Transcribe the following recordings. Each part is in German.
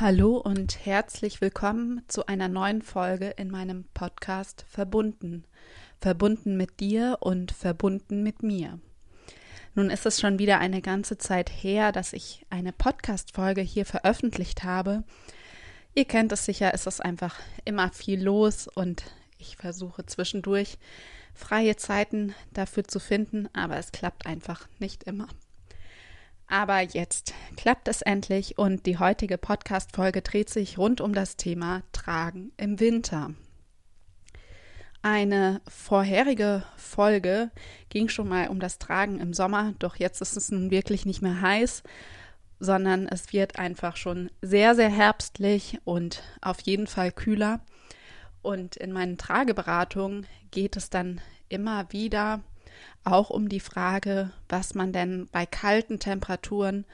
Hallo und herzlich willkommen zu einer neuen Folge in meinem Podcast Verbunden. Verbunden mit dir und verbunden mit mir. Nun ist es schon wieder eine ganze Zeit her, dass ich eine Podcast-Folge hier veröffentlicht habe. Ihr kennt es sicher, es ist einfach immer viel los und ich versuche zwischendurch freie Zeiten dafür zu finden, aber es klappt einfach nicht immer. Aber jetzt klappt es endlich und die heutige Podcast-Folge dreht sich rund um das Thema Tragen im Winter. Eine vorherige Folge ging schon mal um das Tragen im Sommer, doch jetzt ist es nun wirklich nicht mehr heiß, sondern es wird einfach schon sehr, sehr herbstlich und auf jeden Fall kühler. Und in meinen Trageberatungen geht es dann immer wieder auch um die Frage, was man denn bei kalten Temperaturen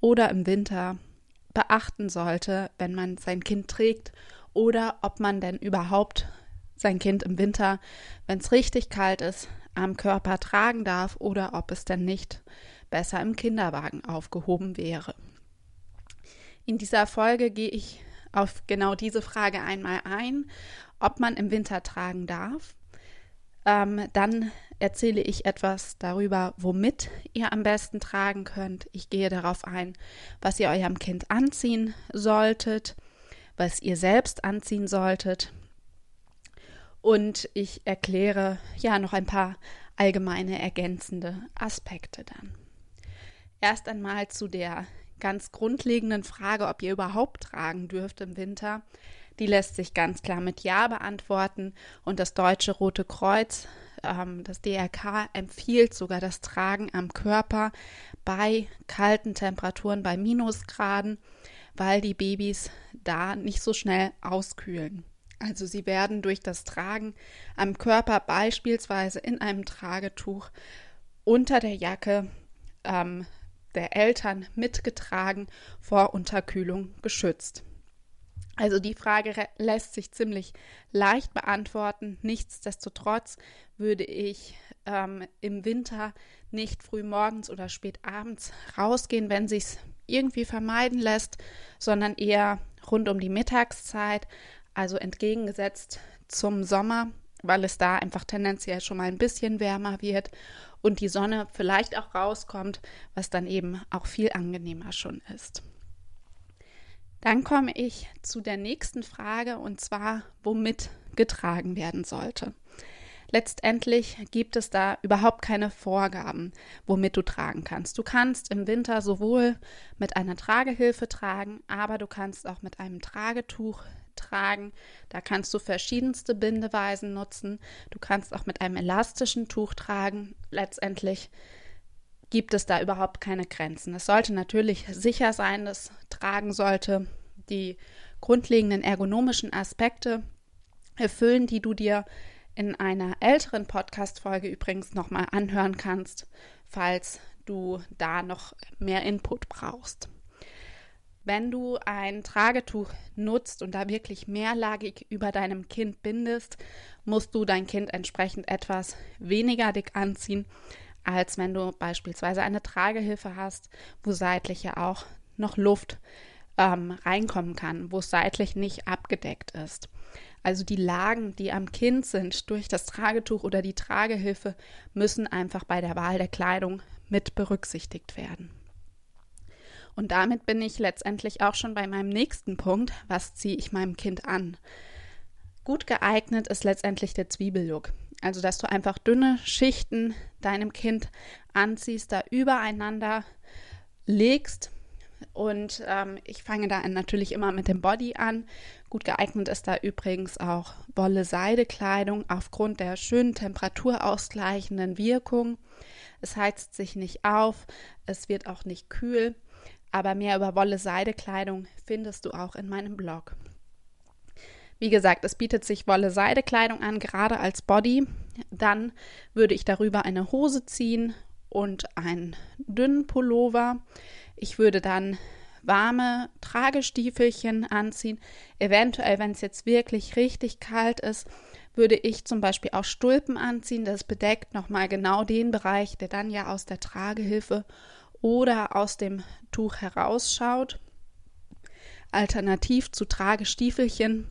oder im Winter beachten sollte, wenn man sein Kind trägt oder ob man denn überhaupt sein Kind im Winter, wenn es richtig kalt ist, am Körper tragen darf oder ob es denn nicht besser im Kinderwagen aufgehoben wäre. In dieser Folge gehe ich auf genau diese Frage einmal ein, ob man im Winter tragen darf. Ähm, dann erzähle ich etwas darüber, womit ihr am besten tragen könnt. Ich gehe darauf ein, was ihr eurem Kind anziehen solltet, was ihr selbst anziehen solltet. Und ich erkläre ja noch ein paar allgemeine ergänzende Aspekte dann. Erst einmal zu der ganz grundlegenden Frage, ob ihr überhaupt tragen dürft im Winter. Die lässt sich ganz klar mit Ja beantworten und das Deutsche Rote Kreuz ähm, das DRK empfiehlt sogar das Tragen am Körper bei kalten Temperaturen, bei Minusgraden, weil die Babys da nicht so schnell auskühlen. Also sie werden durch das Tragen am Körper beispielsweise in einem Tragetuch unter der Jacke ähm, der Eltern mitgetragen vor Unterkühlung geschützt. Also die Frage lässt sich ziemlich leicht beantworten. Nichtsdestotrotz würde ich ähm, im Winter nicht früh morgens oder spät abends rausgehen, wenn sich's irgendwie vermeiden lässt, sondern eher rund um die Mittagszeit, also entgegengesetzt zum Sommer, weil es da einfach tendenziell schon mal ein bisschen wärmer wird und die Sonne vielleicht auch rauskommt, was dann eben auch viel angenehmer schon ist. Dann komme ich zu der nächsten Frage und zwar, womit getragen werden sollte. Letztendlich gibt es da überhaupt keine Vorgaben, womit du tragen kannst. Du kannst im Winter sowohl mit einer Tragehilfe tragen, aber du kannst auch mit einem Tragetuch tragen. Da kannst du verschiedenste Bindeweisen nutzen. Du kannst auch mit einem elastischen Tuch tragen. Letztendlich gibt es da überhaupt keine Grenzen. Es sollte natürlich sicher sein, das Tragen sollte die grundlegenden ergonomischen Aspekte erfüllen, die du dir in einer älteren Podcast-Folge übrigens nochmal anhören kannst, falls du da noch mehr Input brauchst. Wenn du ein Tragetuch nutzt und da wirklich mehrlagig über deinem Kind bindest, musst du dein Kind entsprechend etwas weniger dick anziehen, als wenn du beispielsweise eine Tragehilfe hast, wo seitlich ja auch noch Luft ähm, reinkommen kann, wo es seitlich nicht abgedeckt ist. Also die Lagen, die am Kind sind durch das Tragetuch oder die Tragehilfe, müssen einfach bei der Wahl der Kleidung mit berücksichtigt werden. Und damit bin ich letztendlich auch schon bei meinem nächsten Punkt, was ziehe ich meinem Kind an? Gut geeignet ist letztendlich der Zwiebellook. Also, dass du einfach dünne Schichten deinem Kind anziehst, da übereinander legst. Und ähm, ich fange da natürlich immer mit dem Body an. Gut geeignet ist da übrigens auch Wolle-Seide-Kleidung aufgrund der schönen temperaturausgleichenden Wirkung. Es heizt sich nicht auf, es wird auch nicht kühl. Aber mehr über Wolle-Seide-Kleidung findest du auch in meinem Blog. Wie gesagt, es bietet sich Wolle-Seide-Kleidung an, gerade als Body. Dann würde ich darüber eine Hose ziehen und einen dünnen Pullover. Ich würde dann warme Tragestiefelchen anziehen. Eventuell, wenn es jetzt wirklich richtig kalt ist, würde ich zum Beispiel auch Stulpen anziehen. Das bedeckt nochmal genau den Bereich, der dann ja aus der Tragehilfe oder aus dem Tuch herausschaut. Alternativ zu Tragestiefelchen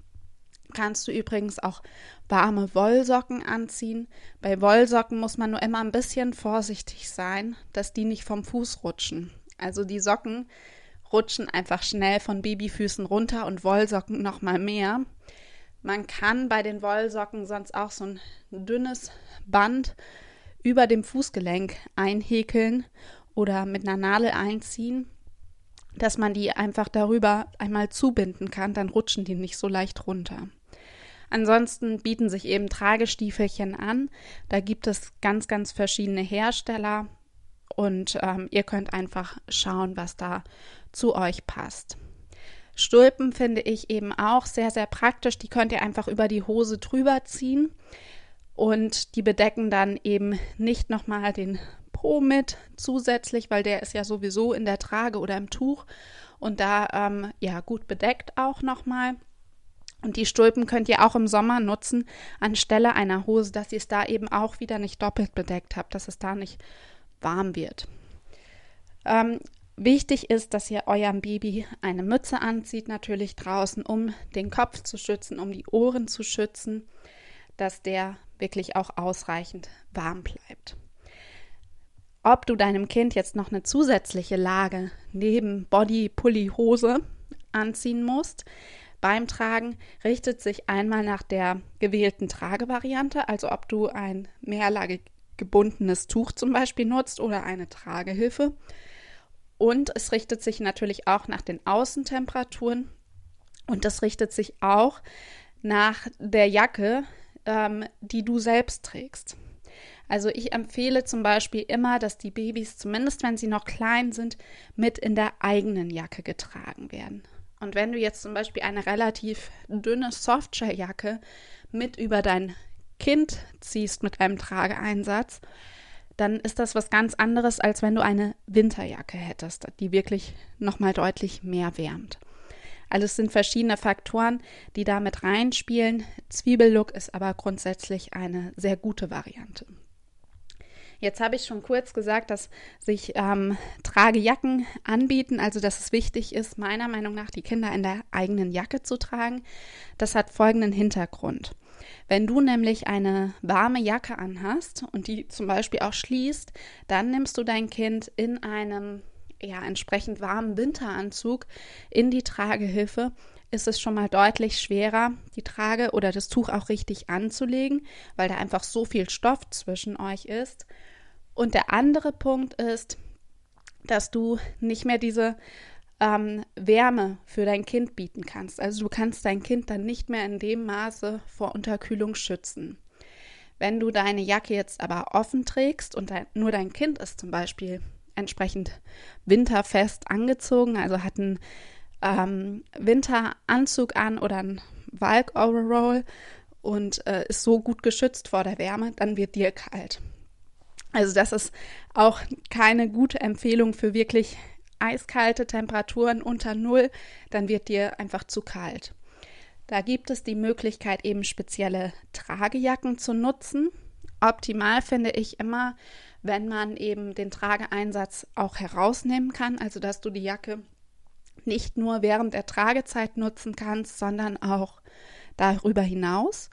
kannst du übrigens auch warme Wollsocken anziehen. Bei Wollsocken muss man nur immer ein bisschen vorsichtig sein, dass die nicht vom Fuß rutschen. Also die Socken rutschen einfach schnell von Babyfüßen runter und Wollsocken noch mal mehr. Man kann bei den Wollsocken sonst auch so ein dünnes Band über dem Fußgelenk einhäkeln oder mit einer Nadel einziehen, dass man die einfach darüber einmal zubinden kann, dann rutschen die nicht so leicht runter. Ansonsten bieten sich eben Tragestiefelchen an. Da gibt es ganz, ganz verschiedene Hersteller und ähm, ihr könnt einfach schauen, was da zu euch passt. Stulpen finde ich eben auch sehr, sehr praktisch. Die könnt ihr einfach über die Hose drüber ziehen und die bedecken dann eben nicht nochmal den Po mit zusätzlich, weil der ist ja sowieso in der Trage oder im Tuch und da ähm, ja gut bedeckt auch nochmal. Und die Stulpen könnt ihr auch im Sommer nutzen anstelle einer Hose, dass ihr es da eben auch wieder nicht doppelt bedeckt habt, dass es da nicht warm wird. Ähm, wichtig ist, dass ihr eurem Baby eine Mütze anzieht, natürlich draußen, um den Kopf zu schützen, um die Ohren zu schützen, dass der wirklich auch ausreichend warm bleibt. Ob du deinem Kind jetzt noch eine zusätzliche Lage neben Body, Pulli, Hose anziehen musst, beim Tragen richtet sich einmal nach der gewählten Tragevariante, also ob du ein mehrlagig gebundenes Tuch zum Beispiel nutzt oder eine Tragehilfe. Und es richtet sich natürlich auch nach den Außentemperaturen und das richtet sich auch nach der Jacke, ähm, die du selbst trägst. Also ich empfehle zum Beispiel immer, dass die Babys, zumindest wenn sie noch klein sind, mit in der eigenen Jacke getragen werden. Und wenn du jetzt zum Beispiel eine relativ dünne Softshelljacke mit über dein Kind ziehst mit einem Trageeinsatz, dann ist das was ganz anderes, als wenn du eine Winterjacke hättest, die wirklich nochmal deutlich mehr wärmt. Also es sind verschiedene Faktoren, die da mit reinspielen. Zwiebellook ist aber grundsätzlich eine sehr gute Variante. Jetzt habe ich schon kurz gesagt, dass sich ähm, Tragejacken anbieten, also dass es wichtig ist, meiner Meinung nach die Kinder in der eigenen Jacke zu tragen. Das hat folgenden Hintergrund. Wenn du nämlich eine warme Jacke anhast und die zum Beispiel auch schließt, dann nimmst du dein Kind in einem ja, entsprechend warmen Winteranzug in die Tragehilfe ist es schon mal deutlich schwerer, die Trage oder das Tuch auch richtig anzulegen, weil da einfach so viel Stoff zwischen euch ist. Und der andere Punkt ist, dass du nicht mehr diese ähm, Wärme für dein Kind bieten kannst. Also du kannst dein Kind dann nicht mehr in dem Maße vor Unterkühlung schützen. Wenn du deine Jacke jetzt aber offen trägst und dein, nur dein Kind ist zum Beispiel entsprechend winterfest angezogen, also hat einen ähm, Winteranzug an oder ein Valk-Overall und äh, ist so gut geschützt vor der Wärme, dann wird dir kalt. Also das ist auch keine gute Empfehlung für wirklich eiskalte Temperaturen unter Null, dann wird dir einfach zu kalt. Da gibt es die Möglichkeit, eben spezielle Tragejacken zu nutzen. Optimal finde ich immer, wenn man eben den Trageeinsatz auch herausnehmen kann, also dass du die Jacke nicht nur während der Tragezeit nutzen kannst, sondern auch darüber hinaus.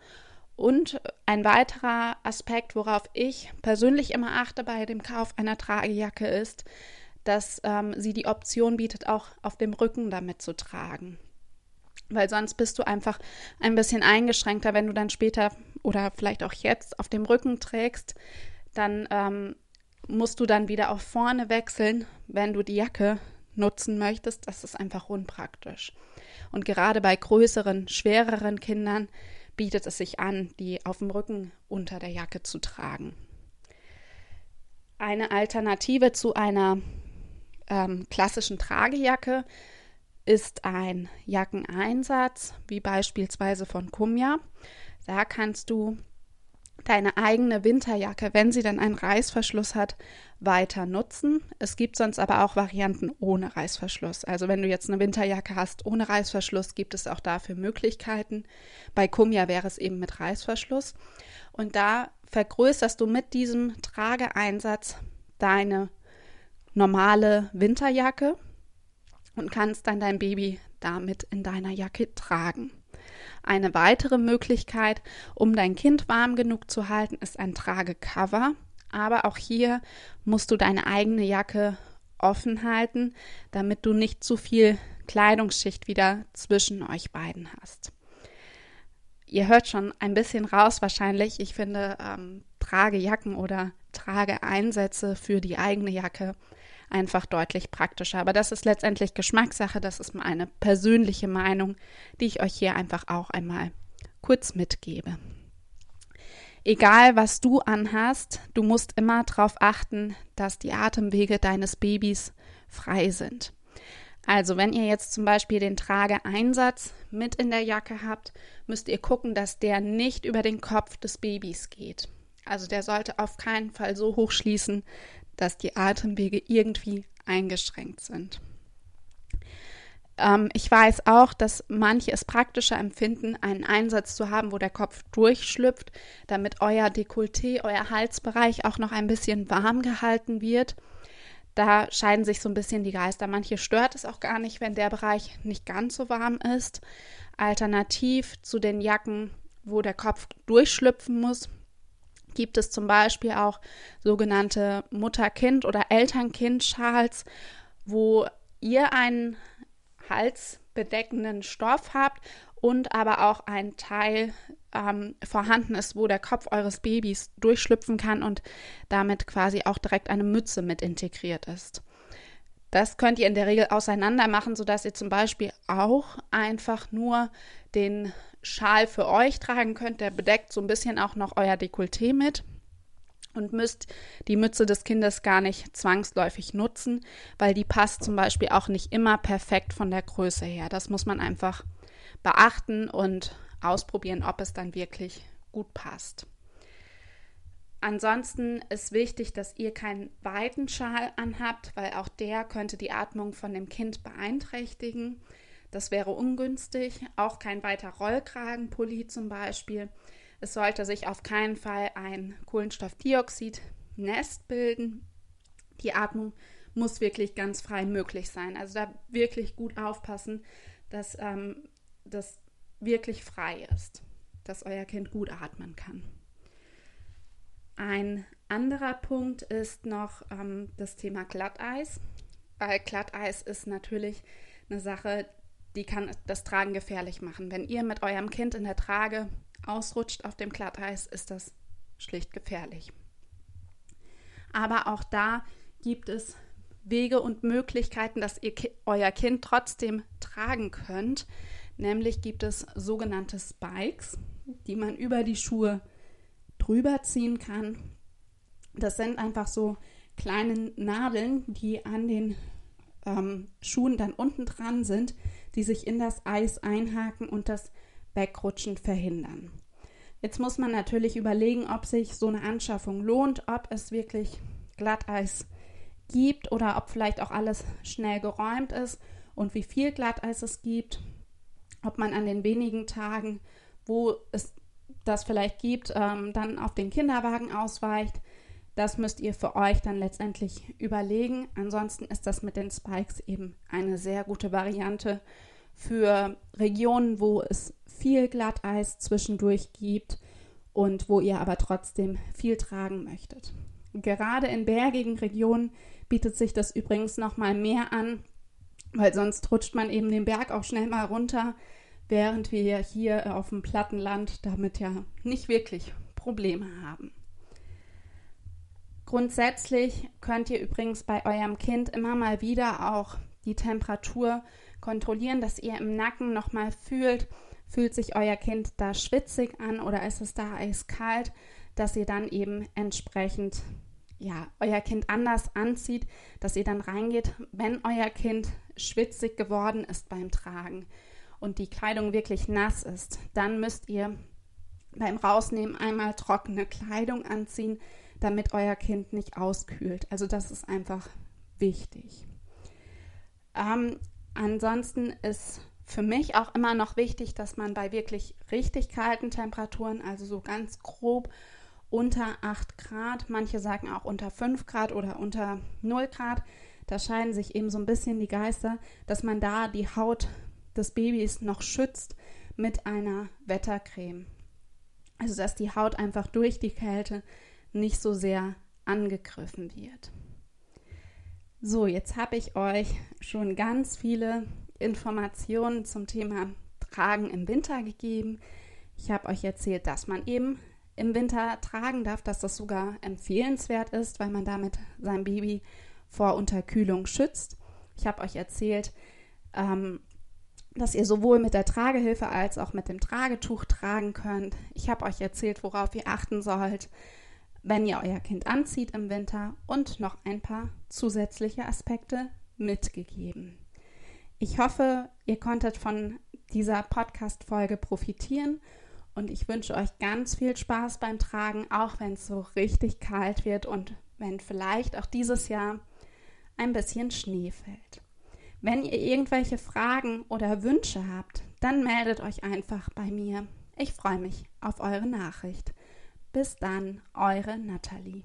Und ein weiterer Aspekt, worauf ich persönlich immer achte bei dem Kauf einer Tragejacke, ist, dass ähm, sie die Option bietet, auch auf dem Rücken damit zu tragen. Weil sonst bist du einfach ein bisschen eingeschränkter, wenn du dann später oder vielleicht auch jetzt auf dem Rücken trägst, dann ähm, musst du dann wieder auf vorne wechseln, wenn du die Jacke nutzen möchtest. Das ist einfach unpraktisch. Und gerade bei größeren, schwereren Kindern bietet es sich an, die auf dem Rücken unter der Jacke zu tragen. Eine Alternative zu einer ähm, klassischen Tragejacke ist ein Jackeneinsatz, wie beispielsweise von Kumja. Da kannst du deine eigene Winterjacke, wenn sie dann einen Reißverschluss hat, weiter nutzen. Es gibt sonst aber auch Varianten ohne Reißverschluss. Also wenn du jetzt eine Winterjacke hast ohne Reißverschluss, gibt es auch dafür Möglichkeiten. Bei Kumja wäre es eben mit Reißverschluss. Und da vergrößerst du mit diesem Trageeinsatz deine normale Winterjacke und kannst dann dein Baby damit in deiner Jacke tragen. Eine weitere Möglichkeit, um dein Kind warm genug zu halten, ist ein Tragecover. Aber auch hier musst du deine eigene Jacke offen halten, damit du nicht zu viel Kleidungsschicht wieder zwischen euch beiden hast. Ihr hört schon ein bisschen raus wahrscheinlich. Ich finde ähm, Tragejacken oder Trageeinsätze für die eigene Jacke einfach deutlich praktischer. Aber das ist letztendlich Geschmackssache. Das ist meine persönliche Meinung, die ich euch hier einfach auch einmal kurz mitgebe. Egal, was du anhast, du musst immer darauf achten, dass die Atemwege deines Babys frei sind. Also, wenn ihr jetzt zum Beispiel den Trageeinsatz mit in der Jacke habt, müsst ihr gucken, dass der nicht über den Kopf des Babys geht. Also, der sollte auf keinen Fall so hoch schließen, dass die Atemwege irgendwie eingeschränkt sind. Ähm, ich weiß auch, dass manche es praktischer empfinden, einen Einsatz zu haben, wo der Kopf durchschlüpft, damit euer Dekolleté, euer Halsbereich auch noch ein bisschen warm gehalten wird. Da scheiden sich so ein bisschen die Geister. Manche stört es auch gar nicht, wenn der Bereich nicht ganz so warm ist. Alternativ zu den Jacken, wo der Kopf durchschlüpfen muss, gibt es zum Beispiel auch sogenannte Mutter-Kind- oder Eltern-Kind-Schals, wo ihr einen halsbedeckenden Stoff habt und aber auch ein Teil ähm, vorhanden ist, wo der Kopf eures Babys durchschlüpfen kann und damit quasi auch direkt eine Mütze mit integriert ist. Das könnt ihr in der Regel auseinander machen, sodass ihr zum Beispiel auch einfach nur den Schal für euch tragen könnt. Der bedeckt so ein bisschen auch noch euer Dekolleté mit und müsst die Mütze des Kindes gar nicht zwangsläufig nutzen, weil die passt zum Beispiel auch nicht immer perfekt von der Größe her. Das muss man einfach beachten und ausprobieren, ob es dann wirklich gut passt. Ansonsten ist wichtig, dass ihr keinen weiten Schal anhabt, weil auch der könnte die Atmung von dem Kind beeinträchtigen. Das wäre ungünstig. Auch kein weiter Rollkragenpulli zum Beispiel. Es sollte sich auf keinen Fall ein Kohlenstoffdioxid-Nest bilden. Die Atmung muss wirklich ganz frei möglich sein. Also da wirklich gut aufpassen, dass ähm, das wirklich frei ist, dass euer Kind gut atmen kann. Ein anderer Punkt ist noch ähm, das Thema Glatteis, weil Glatteis ist natürlich eine Sache, die kann das Tragen gefährlich machen. Wenn ihr mit eurem Kind in der Trage ausrutscht auf dem Glatteis, ist das schlicht gefährlich. Aber auch da gibt es Wege und Möglichkeiten, dass ihr euer Kind trotzdem tragen könnt. Nämlich gibt es sogenannte Spikes, die man über die Schuhe drüber ziehen kann. Das sind einfach so kleine Nadeln, die an den ähm, Schuhen dann unten dran sind, die sich in das Eis einhaken und das Wegrutschen verhindern. Jetzt muss man natürlich überlegen, ob sich so eine Anschaffung lohnt, ob es wirklich Glatteis gibt oder ob vielleicht auch alles schnell geräumt ist und wie viel Glatteis es gibt, ob man an den wenigen Tagen, wo es das vielleicht gibt, ähm, dann auf den Kinderwagen ausweicht. Das müsst ihr für euch dann letztendlich überlegen. Ansonsten ist das mit den Spikes eben eine sehr gute Variante für Regionen, wo es viel Glatteis zwischendurch gibt und wo ihr aber trotzdem viel tragen möchtet. Gerade in bergigen Regionen bietet sich das übrigens noch mal mehr an, weil sonst rutscht man eben den Berg auch schnell mal runter, während wir hier auf dem platten Land damit ja nicht wirklich Probleme haben. Grundsätzlich könnt ihr übrigens bei eurem Kind immer mal wieder auch die Temperatur kontrollieren, dass ihr im Nacken nochmal fühlt, fühlt sich euer Kind da schwitzig an oder ist es da eiskalt, dass ihr dann eben entsprechend ja, euer Kind anders anzieht, dass ihr dann reingeht, wenn euer Kind schwitzig geworden ist beim Tragen und die Kleidung wirklich nass ist, dann müsst ihr beim Rausnehmen einmal trockene Kleidung anziehen, damit euer Kind nicht auskühlt. Also das ist einfach wichtig. Ähm, Ansonsten ist für mich auch immer noch wichtig, dass man bei wirklich richtig kalten Temperaturen, also so ganz grob unter 8 Grad, manche sagen auch unter 5 Grad oder unter 0 Grad, da scheiden sich eben so ein bisschen die Geister, dass man da die Haut des Babys noch schützt mit einer Wettercreme. Also dass die Haut einfach durch die Kälte nicht so sehr angegriffen wird. So, jetzt habe ich euch schon ganz viele Informationen zum Thema Tragen im Winter gegeben. Ich habe euch erzählt, dass man eben im Winter tragen darf, dass das sogar empfehlenswert ist, weil man damit sein Baby vor Unterkühlung schützt. Ich habe euch erzählt, ähm, dass ihr sowohl mit der Tragehilfe als auch mit dem Tragetuch tragen könnt. Ich habe euch erzählt, worauf ihr achten sollt, wenn ihr euer Kind anzieht im Winter und noch ein paar zusätzliche Aspekte mitgegeben. Ich hoffe, ihr konntet von dieser Podcast-Folge profitieren und ich wünsche euch ganz viel Spaß beim Tragen, auch wenn es so richtig kalt wird und wenn vielleicht auch dieses Jahr ein bisschen Schnee fällt. Wenn ihr irgendwelche Fragen oder Wünsche habt, dann meldet euch einfach bei mir. Ich freue mich auf eure Nachricht. Bis dann, eure Nathalie.